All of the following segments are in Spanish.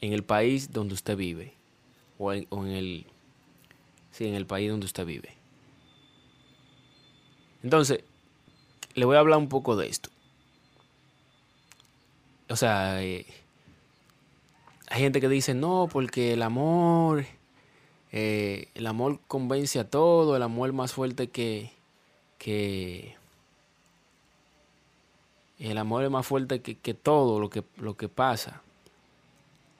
En el país donde usted vive o en, o en el sí, en el país donde usted vive. Entonces, le voy a hablar un poco de esto. O sea, eh, hay gente que dice no, porque el amor, eh, el amor convence a todo, el amor más fuerte que, que el amor es más fuerte que, que todo lo que, lo que pasa.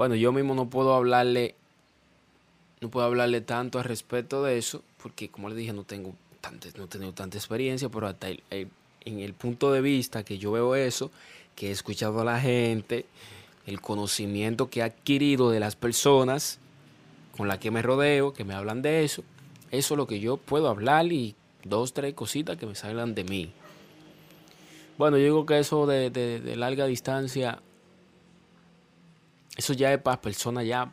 Bueno, yo mismo no puedo hablarle, no puedo hablarle tanto al respecto de eso, porque como le dije, no tengo tanta, no he tenido tanta experiencia, pero hasta el- en el punto de vista que yo veo eso, que he escuchado a la gente, el conocimiento que he adquirido de las personas con las que me rodeo, que me hablan de eso, eso es lo que yo puedo hablar y dos, tres cositas que me salgan de mí. Bueno, yo digo que eso de- de larga distancia, eso ya es para personas ya